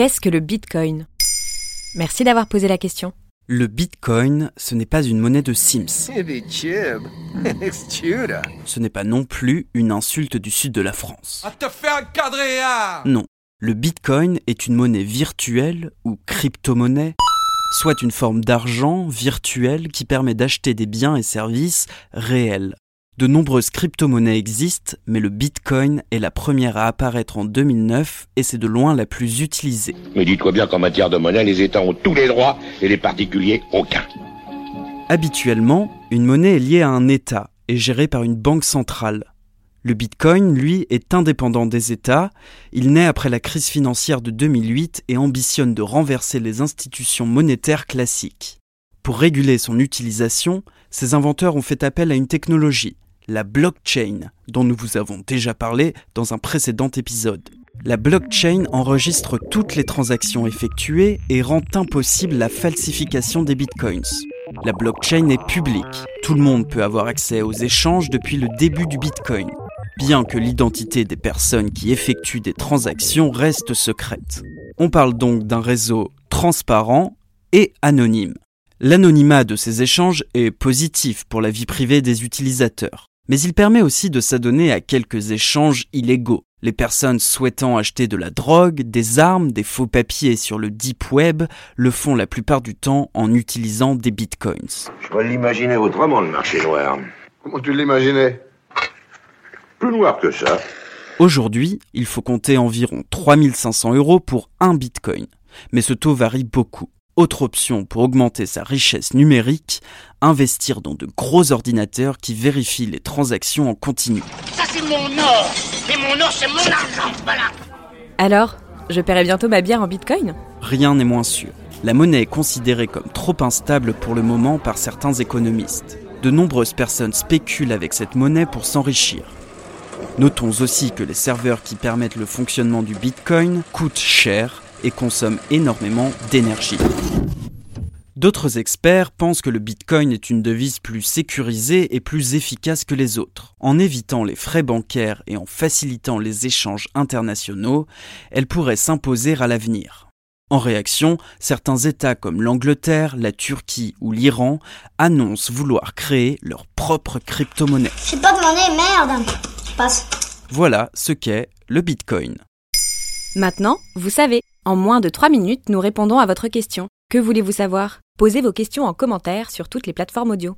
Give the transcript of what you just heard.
Qu'est-ce que le Bitcoin? Merci d'avoir posé la question. Le Bitcoin, ce n'est pas une monnaie de Sims. Ce n'est pas non plus une insulte du sud de la France. Hein Non. Le Bitcoin est une monnaie virtuelle ou crypto-monnaie, soit une forme d'argent virtuel qui permet d'acheter des biens et services réels. De nombreuses crypto-monnaies existent, mais le Bitcoin est la première à apparaître en 2009 et c'est de loin la plus utilisée. Mais dites-toi bien qu'en matière de monnaie, les États ont tous les droits et les particuliers aucun. Habituellement, une monnaie est liée à un État et gérée par une banque centrale. Le Bitcoin, lui, est indépendant des États. Il naît après la crise financière de 2008 et ambitionne de renverser les institutions monétaires classiques. Pour réguler son utilisation, ses inventeurs ont fait appel à une technologie, la blockchain, dont nous vous avons déjà parlé dans un précédent épisode. La blockchain enregistre toutes les transactions effectuées et rend impossible la falsification des bitcoins. La blockchain est publique. Tout le monde peut avoir accès aux échanges depuis le début du bitcoin, bien que l'identité des personnes qui effectuent des transactions reste secrète. On parle donc d'un réseau transparent et anonyme. L'anonymat de ces échanges est positif pour la vie privée des utilisateurs, mais il permet aussi de s'adonner à quelques échanges illégaux. Les personnes souhaitant acheter de la drogue, des armes, des faux papiers sur le deep web le font la plupart du temps en utilisant des bitcoins. Je peux l'imaginer autrement, le marché noir. Comment tu l'imaginais? Plus noir que ça. Aujourd'hui, il faut compter environ 3500 euros pour un bitcoin, mais ce taux varie beaucoup. Autre option pour augmenter sa richesse numérique, investir dans de gros ordinateurs qui vérifient les transactions en continu. Ça c'est mon or Et mon or c'est mon argent, voilà Alors, je paierai bientôt ma bière en Bitcoin? Rien n'est moins sûr. La monnaie est considérée comme trop instable pour le moment par certains économistes. De nombreuses personnes spéculent avec cette monnaie pour s'enrichir. Notons aussi que les serveurs qui permettent le fonctionnement du Bitcoin coûtent cher et consomme énormément d'énergie. D'autres experts pensent que le Bitcoin est une devise plus sécurisée et plus efficace que les autres. En évitant les frais bancaires et en facilitant les échanges internationaux, elle pourrait s'imposer à l'avenir. En réaction, certains États comme l'Angleterre, la Turquie ou l'Iran annoncent vouloir créer leur propre crypto-monnaie. Je sais pas demander, merde Passe. Voilà ce qu'est le Bitcoin. Maintenant, vous savez. En moins de 3 minutes, nous répondons à votre question. Que voulez-vous savoir? Posez vos questions en commentaire sur toutes les plateformes audio.